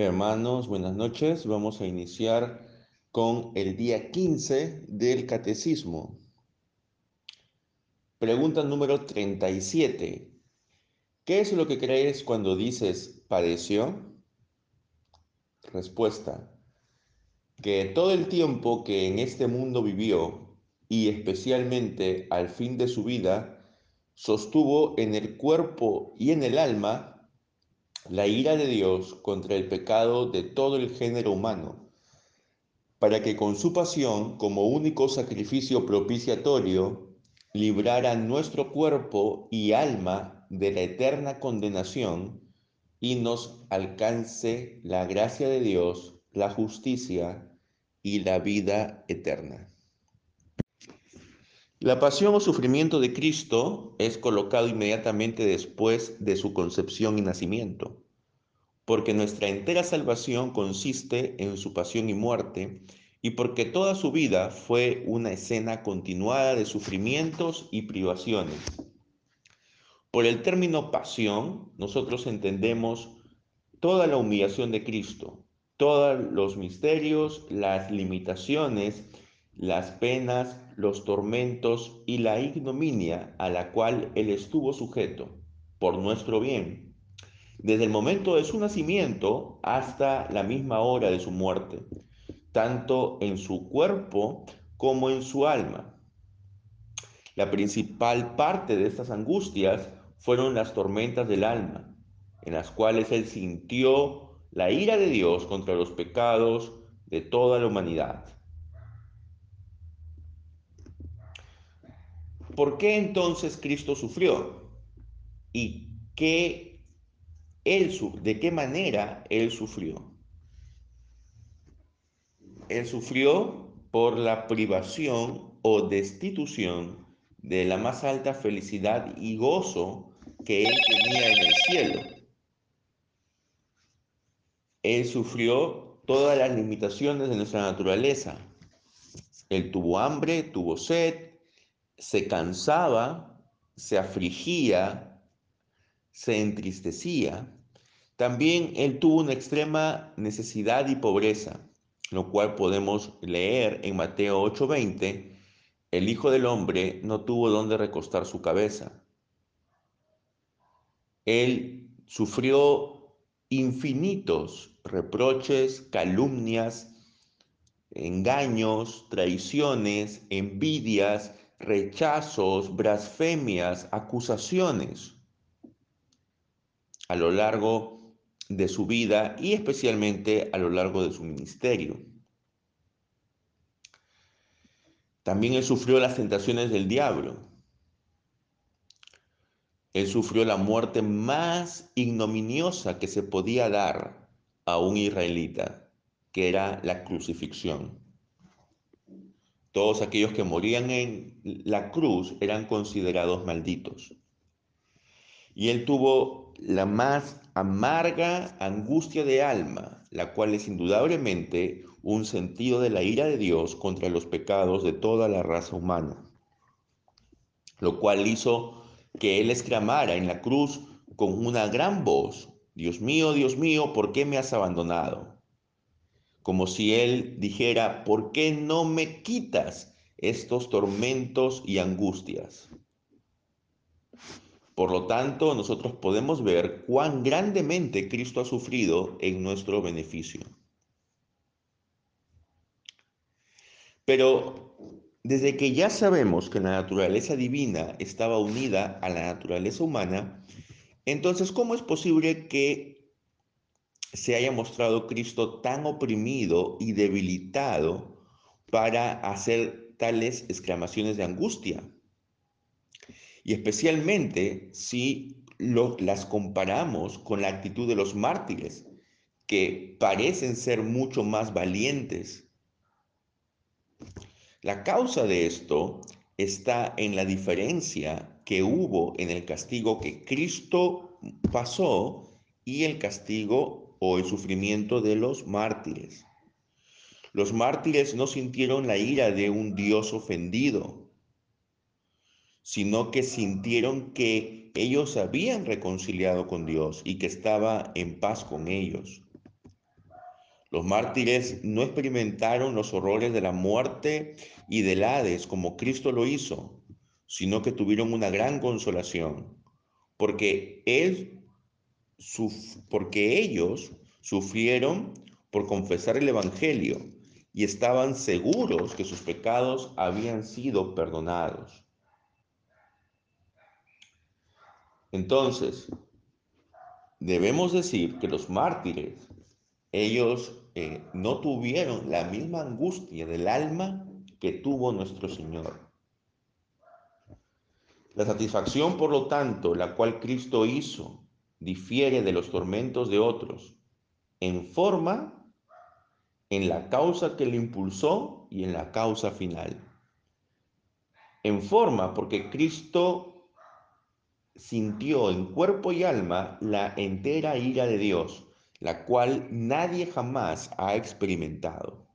Hermanos, buenas noches. Vamos a iniciar con el día 15 del Catecismo. Pregunta número 37. ¿Qué es lo que crees cuando dices padeció? Respuesta. Que todo el tiempo que en este mundo vivió y especialmente al fin de su vida, sostuvo en el cuerpo y en el alma la ira de Dios contra el pecado de todo el género humano, para que con su pasión como único sacrificio propiciatorio librara nuestro cuerpo y alma de la eterna condenación y nos alcance la gracia de Dios, la justicia y la vida eterna. La pasión o sufrimiento de Cristo es colocado inmediatamente después de su concepción y nacimiento, porque nuestra entera salvación consiste en su pasión y muerte, y porque toda su vida fue una escena continuada de sufrimientos y privaciones. Por el término pasión, nosotros entendemos toda la humillación de Cristo, todos los misterios, las limitaciones, las penas, los tormentos y la ignominia a la cual Él estuvo sujeto por nuestro bien, desde el momento de su nacimiento hasta la misma hora de su muerte, tanto en su cuerpo como en su alma. La principal parte de estas angustias fueron las tormentas del alma, en las cuales Él sintió la ira de Dios contra los pecados de toda la humanidad ¿Por qué entonces Cristo sufrió? ¿Y qué él, de qué manera Él sufrió? Él sufrió por la privación o destitución de la más alta felicidad y gozo que Él tenía en el cielo. Él sufrió todas las limitaciones de nuestra naturaleza. Él tuvo hambre, tuvo sed, se cansaba, se afligía, se entristecía. También él tuvo una extrema necesidad y pobreza, lo cual podemos leer en Mateo 8:20. El Hijo del Hombre no tuvo donde recostar su cabeza. Él sufrió infinitos reproches, calumnias, engaños, traiciones, envidias, rechazos, blasfemias, acusaciones a lo largo de su vida y especialmente a lo largo de su ministerio. También él sufrió las tentaciones del diablo. Él sufrió la muerte más ignominiosa que se podía dar a un israelita, que era la crucifixión. Todos aquellos que morían en la cruz eran considerados malditos. Y él tuvo la más amarga angustia de alma, la cual es indudablemente un sentido de la ira de Dios contra los pecados de toda la raza humana, lo cual hizo que él exclamara en la cruz con una gran voz, Dios mío, Dios mío, ¿por qué me has abandonado? Como si él dijera, ¿por qué no me quitas estos tormentos y angustias? Por lo tanto, nosotros podemos ver cuán grandemente Cristo ha sufrido en nuestro beneficio. Pero desde que ya sabemos que la naturaleza divina estaba unida a la naturaleza humana, entonces, ¿cómo es posible que se haya mostrado Cristo tan oprimido y debilitado para hacer tales exclamaciones de angustia. Y especialmente si las comparamos con la actitud de los mártires, que parecen ser mucho más valientes. La causa de esto está en la diferencia que hubo en el castigo que Cristo pasó y el castigo o el sufrimiento de los mártires. Los mártires no sintieron la ira de un Dios ofendido, sino que sintieron que ellos habían reconciliado con Dios y que estaba en paz con ellos. Los mártires no experimentaron los horrores de la muerte y del Hades como Cristo lo hizo, sino que tuvieron una gran consolación, porque, él, porque ellos sufrieron por confesar el Evangelio y estaban seguros que sus pecados habían sido perdonados. Entonces, debemos decir que los mártires, ellos eh, no tuvieron la misma angustia del alma que tuvo nuestro Señor. La satisfacción, por lo tanto, la cual Cristo hizo, difiere de los tormentos de otros, en forma, en la causa que le impulsó y en la causa final. En forma, porque Cristo sintió en cuerpo y alma la entera ira de Dios, la cual nadie jamás ha experimentado.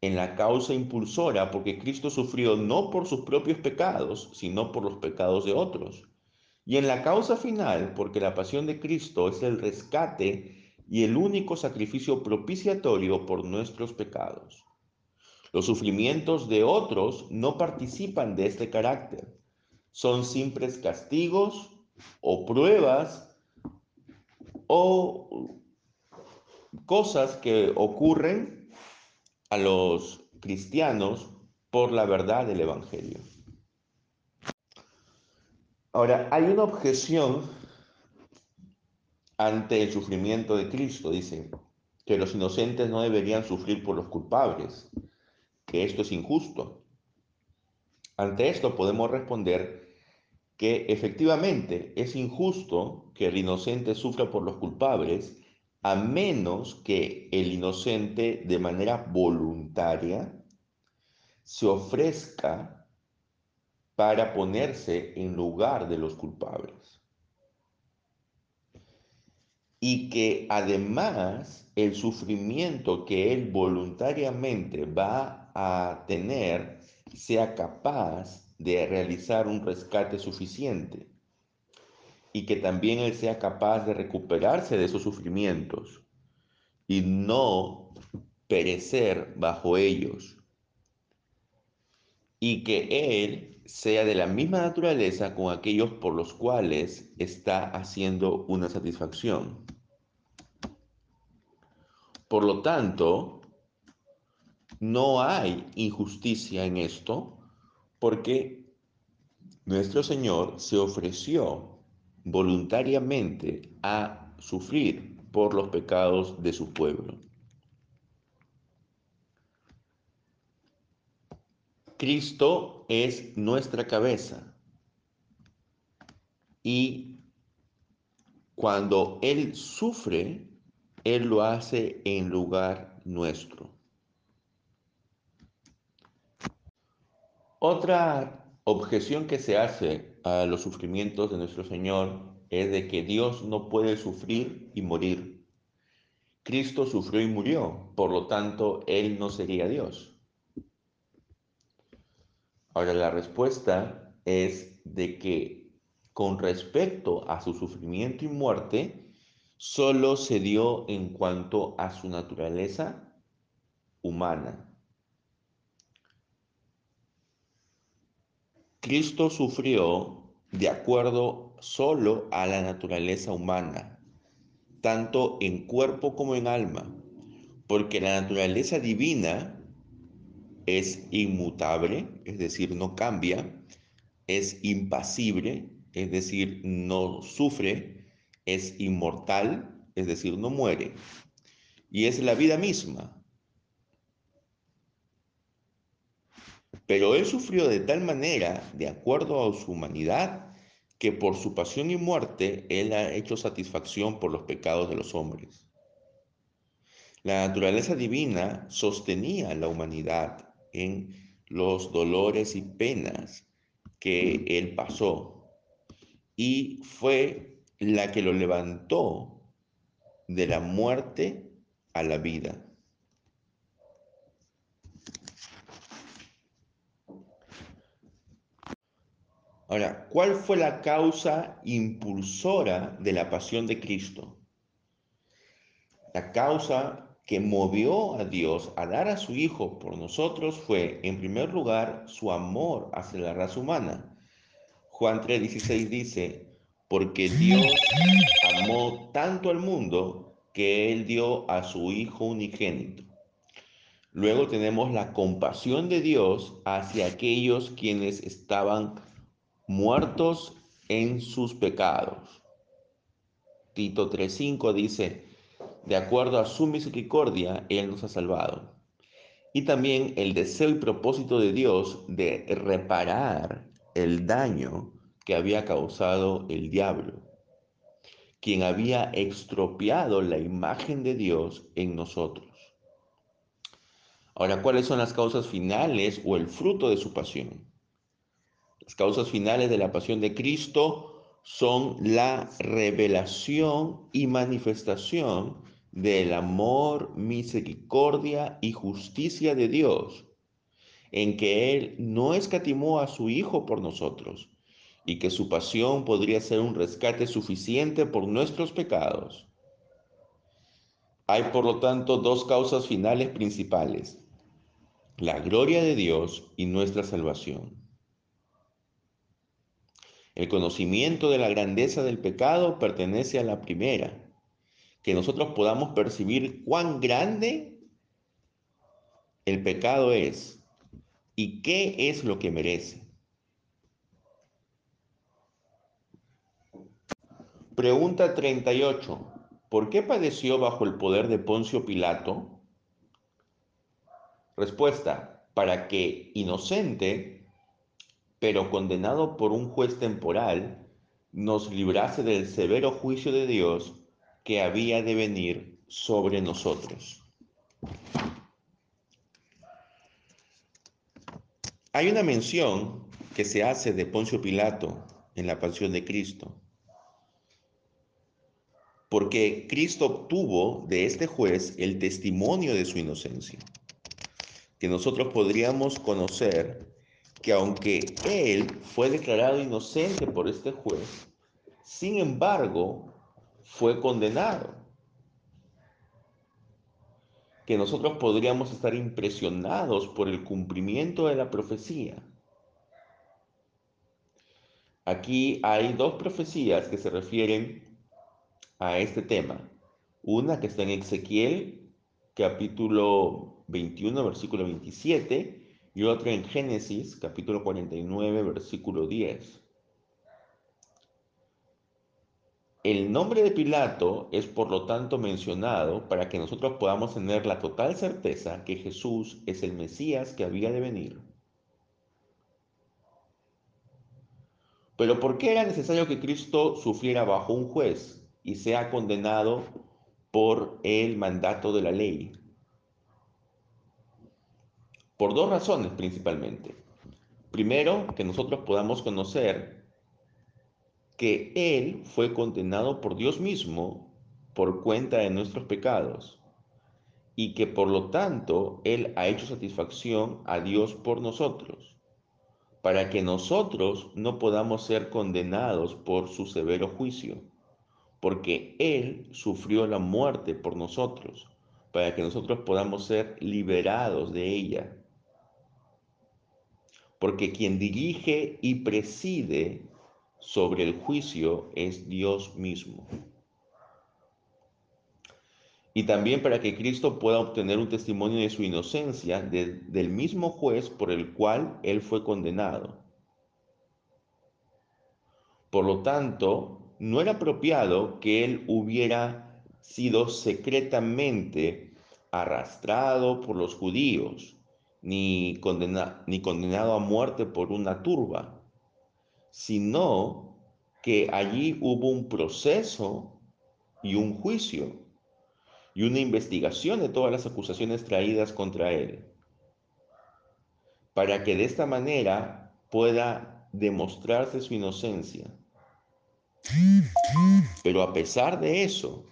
En la causa impulsora, porque Cristo sufrió no por sus propios pecados, sino por los pecados de otros. Y en la causa final, porque la pasión de Cristo es el rescate y el único sacrificio propiciatorio por nuestros pecados. Los sufrimientos de otros no participan de este carácter son simples castigos o pruebas o cosas que ocurren a los cristianos por la verdad del Evangelio. Ahora, hay una objeción ante el sufrimiento de Cristo. Dice que los inocentes no deberían sufrir por los culpables, que esto es injusto. Ante esto podemos responder que efectivamente es injusto que el inocente sufra por los culpables, a menos que el inocente de manera voluntaria se ofrezca para ponerse en lugar de los culpables. Y que además el sufrimiento que él voluntariamente va a tener sea capaz de realizar un rescate suficiente y que también Él sea capaz de recuperarse de esos sufrimientos y no perecer bajo ellos. Y que Él sea de la misma naturaleza con aquellos por los cuales está haciendo una satisfacción. Por lo tanto, no hay injusticia en esto, porque nuestro Señor se ofreció voluntariamente a sufrir por los pecados de su pueblo. Cristo es nuestra cabeza y cuando Él sufre, Él lo hace en lugar nuestro. Otra objeción que se hace a los sufrimientos de nuestro Señor es de que Dios no puede sufrir y morir. Cristo sufrió y murió, por lo tanto, Él no sería Dios. Ahora, la respuesta es de que con respecto a su sufrimiento y muerte, solo se dio en cuanto a su naturaleza humana. Cristo sufrió de acuerdo solo a la naturaleza humana, tanto en cuerpo como en alma, porque la naturaleza divina es inmutable, es decir, no cambia, es impasible, es decir, no sufre, es inmortal, es decir, no muere, y es la vida misma, Pero Él sufrió de tal manera, de acuerdo a su humanidad, que por su pasión y muerte Él ha hecho satisfacción por los pecados de los hombres. La naturaleza divina sostenía a la humanidad en los dolores y penas que Él pasó y fue la que lo levantó de la muerte a la vida. Ahora, ¿cuál fue la causa impulsora de la pasión de Cristo? La causa que movió a Dios a dar a su Hijo por nosotros fue, en primer lugar, su amor hacia la raza humana. Juan 3:16 dice, porque Dios amó tanto al mundo que Él dio a su Hijo unigénito. Luego tenemos la compasión de Dios hacia aquellos quienes estaban muertos en sus pecados. Tito 3:5 dice, de acuerdo a su misericordia, Él nos ha salvado. Y también el deseo y propósito de Dios de reparar el daño que había causado el diablo, quien había estropeado la imagen de Dios en nosotros. Ahora, ¿cuáles son las causas finales o el fruto de su pasión? Las causas finales de la pasión de Cristo son la revelación y manifestación del amor, misericordia y justicia de Dios, en que Él no escatimó a su Hijo por nosotros, y que su pasión podría ser un rescate suficiente por nuestros pecados. Hay, por lo tanto, dos causas finales principales, la gloria de Dios y nuestra salvación. El conocimiento de la grandeza del pecado pertenece a la primera, que nosotros podamos percibir cuán grande el pecado es y qué es lo que merece. Pregunta 38. ¿Por qué padeció bajo el poder de Poncio Pilato? Respuesta. Para que inocente, pero condenado por un juez temporal, nos librase del severo juicio de Dios que había de venir sobre nosotros. Hay una mención que se hace de Poncio Pilato en la pasión de Cristo, porque Cristo obtuvo de este juez el testimonio de su inocencia, que nosotros podríamos conocer que aunque él fue declarado inocente por este juez, sin embargo, fue condenado. Que nosotros podríamos estar impresionados por el cumplimiento de la profecía. Aquí hay dos profecías que se refieren a este tema. Una que está en Ezequiel, capítulo 21, versículo 27, y otra en Génesis, capítulo 49, versículo 10. El nombre de Pilato es por lo tanto mencionado para que nosotros podamos tener la total certeza que Jesús es el Mesías que había de venir. Pero ¿por qué era necesario que Cristo sufriera bajo un juez y sea condenado por el mandato de la ley? Por dos razones principalmente. Primero, que nosotros podamos conocer que Él fue condenado por Dios mismo por cuenta de nuestros pecados y que por lo tanto Él ha hecho satisfacción a Dios por nosotros, para que nosotros no podamos ser condenados por su severo juicio, porque Él sufrió la muerte por nosotros, para que nosotros podamos ser liberados de ella. Porque quien dirige y preside sobre el juicio es Dios mismo. Y también para que Cristo pueda obtener un testimonio de su inocencia del mismo juez por el cual él fue condenado. Por lo tanto, no era apropiado que él hubiera sido secretamente arrastrado por los judíos, ni, condenado a muerte por una turba sino que allí hubo un proceso y un juicio y una investigación de todas las acusaciones traídas contra él, para que de esta manera pueda demostrarse su inocencia. Pero a pesar de eso,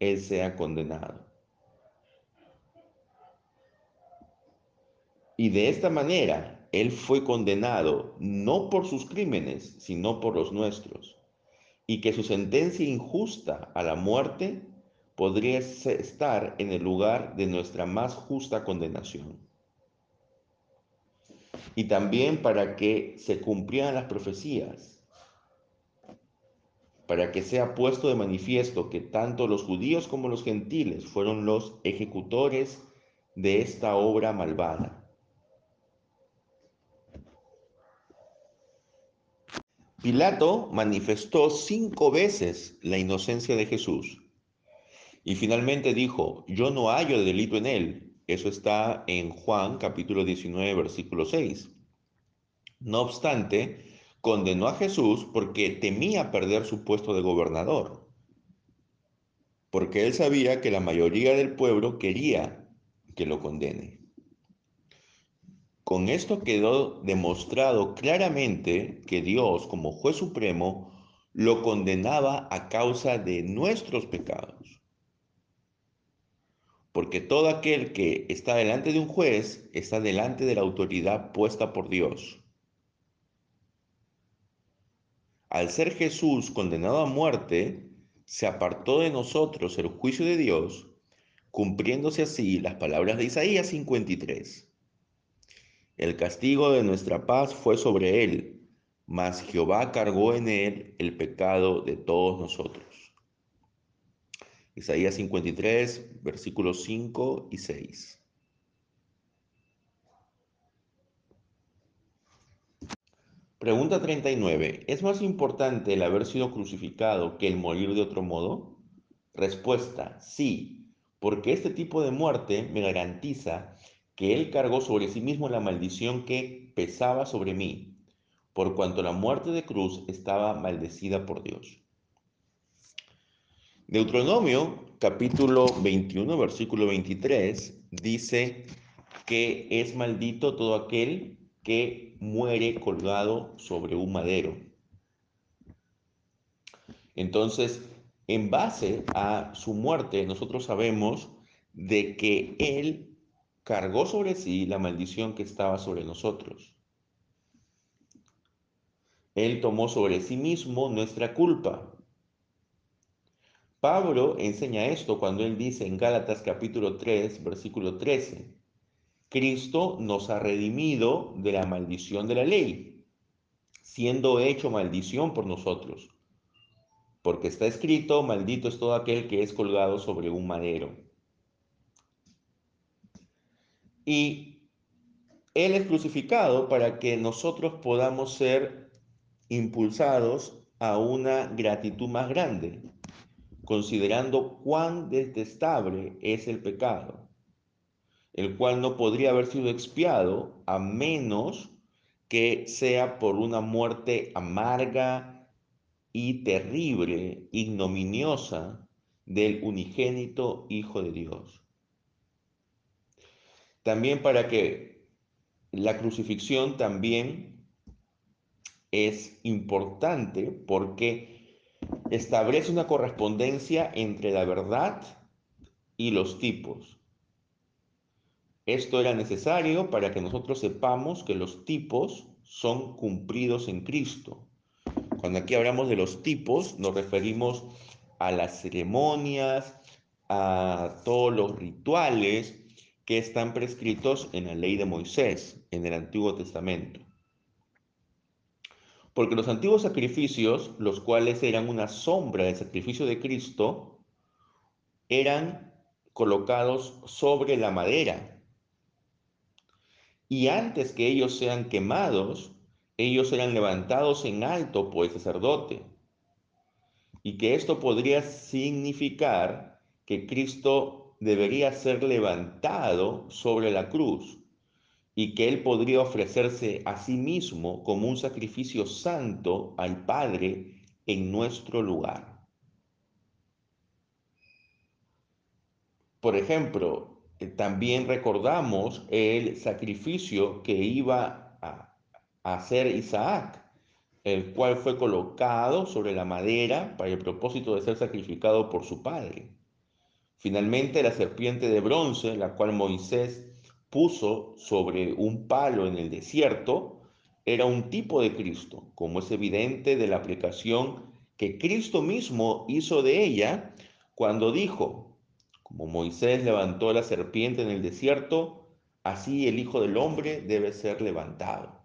él sea condenado. Y de esta manera, él fue condenado no por sus crímenes, sino por los nuestros, y que su sentencia injusta a la muerte podría estar en el lugar de nuestra más justa condenación. Y también para que se cumplieran las profecías, para que sea puesto de manifiesto que tanto los judíos como los gentiles fueron los ejecutores de esta obra malvada. Pilato manifestó cinco veces la inocencia de Jesús y finalmente dijo, yo no hallo delito en él. Eso está en Juan capítulo 19, versículo 6. No obstante, condenó a Jesús porque temía perder su puesto de gobernador, porque él sabía que la mayoría del pueblo quería que lo condene. Con esto quedó demostrado claramente que Dios, como juez supremo, lo condenaba a causa de nuestros pecados porque todo aquel que está delante de un juez está delante de la autoridad puesta por Dios. Al ser Jesús condenado a muerte, se apartó de nosotros el juicio de Dios, cumpliéndose así las palabras de Isaías 53. El castigo de nuestra paz fue sobre él, mas Jehová cargó en él el pecado de todos nosotros. Isaías 53, versículos 5 y 6. Pregunta 39. ¿Es más importante el haber sido crucificado que el morir de otro modo? Respuesta, sí, porque este tipo de muerte me garantiza que Él cargó sobre sí mismo la maldición que pesaba sobre mí, por cuanto la muerte de cruz estaba maldecida por Dios. Deuteronomio capítulo 21, versículo 23 dice que es maldito todo aquel que muere colgado sobre un madero. Entonces, en base a su muerte, nosotros sabemos de que Él cargó sobre sí la maldición que estaba sobre nosotros. Él tomó sobre sí mismo nuestra culpa, Pablo enseña esto cuando él dice en Gálatas capítulo 3, versículo 13, Cristo nos ha redimido de la maldición de la ley, siendo hecho maldición por nosotros, porque está escrito, maldito es todo aquel que es colgado sobre un madero. Y Él es crucificado para que nosotros podamos ser impulsados a una gratitud más grande, considerando cuán detestable es el pecado, el cual no podría haber sido expiado a menos que sea por una muerte amarga y terrible, ignominiosa del unigénito Hijo de Dios. También para que la crucifixión también es importante porque establece una correspondencia entre la verdad y los tipos. Esto era necesario para que nosotros sepamos que los tipos son cumplidos en Cristo. Cuando aquí hablamos de los tipos, nos referimos a las ceremonias, a todos los rituales que están prescritos en la ley de Moisés, en el Antiguo Testamento. Porque los antiguos sacrificios, los cuales eran una sombra del sacrificio de Cristo, eran colocados sobre la madera. Y antes que ellos sean quemados, ellos eran levantados en alto por el sacerdote. Y que esto podría significar que Cristo debería ser levantado sobre la cruz y que Él podría ofrecerse a sí mismo como un sacrificio santo al Padre en nuestro lugar. Por ejemplo, eh, también recordamos el sacrificio que iba a hacer Isaac, el cual fue colocado sobre la madera para el propósito de ser sacrificado por su padre. Finalmente, la serpiente de bronce, la cual Moisés puso sobre un palo en el desierto era un tipo de Cristo, como es evidente de la aplicación que Cristo mismo hizo de ella cuando dijo, Como Moisés levantó la serpiente en el desierto, así el Hijo del Hombre debe ser levantado.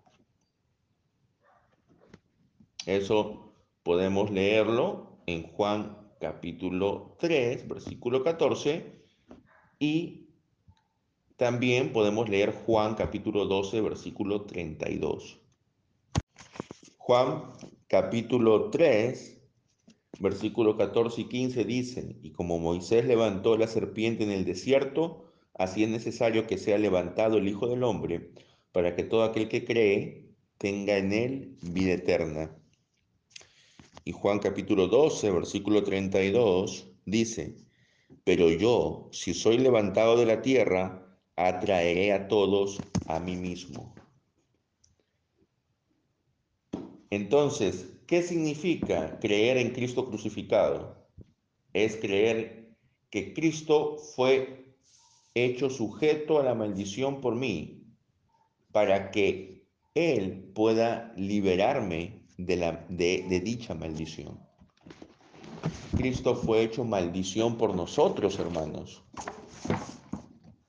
Eso podemos leerlo en Juan capítulo 3, versículo 14, y también podemos leer Juan capítulo 12, versículo 32. Juan capítulo 3, versículo 14 y 15 dicen, y como Moisés levantó la serpiente en el desierto, así es necesario que sea levantado el Hijo del Hombre, para que todo aquel que cree tenga en él vida eterna. Y Juan capítulo 12, versículo 32 dice, pero yo, si soy levantado de la tierra, atraeré a todos a mí mismo. Entonces, ¿qué significa creer en Cristo crucificado? Es creer que Cristo fue hecho sujeto a la maldición por mí, para que Él pueda liberarme de, la, de, dicha maldición. Cristo fue hecho maldición por nosotros, hermanos.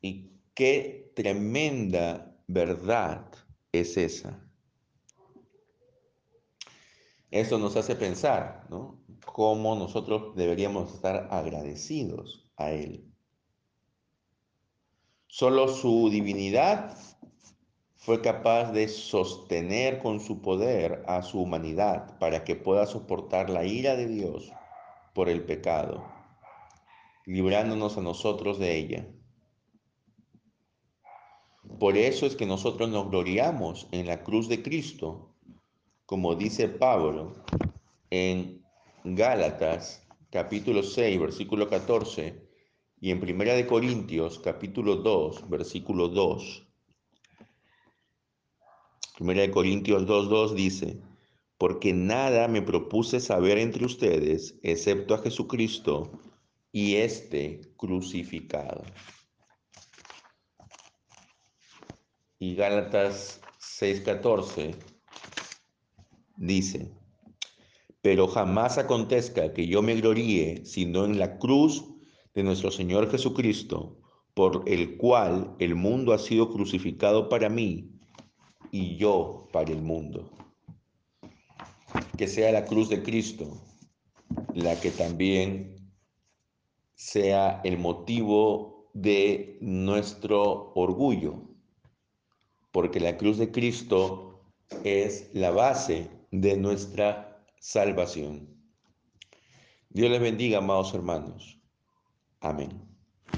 Y qué tremenda verdad es esa. Eso nos hace pensar, ¿no? Cómo nosotros deberíamos estar agradecidos a Él. Solo su divinidad fue capaz de sostener con su poder a su humanidad para que pueda soportar la ira de Dios por el pecado, librándonos a nosotros de ella. Por eso es que nosotros nos gloriamos en la cruz de Cristo, como dice Pablo en Gálatas capítulo 6, versículo 14, y en Primera de Corintios capítulo 2, versículo 2 Primera de Corintios 2.2 dice, porque nada me propuse saber entre ustedes excepto a Jesucristo y este crucificado. Y Gálatas 6:14 dice, pero jamás acontezca que yo me gloríe sino en la cruz de nuestro Señor Jesucristo, por el cual el mundo ha sido crucificado para mí y yo para el mundo. Que sea la cruz de Cristo la que también sea el motivo de nuestro orgullo, porque la cruz de Cristo es la base de nuestra salvación. Dios les bendiga, amados hermanos. Amén.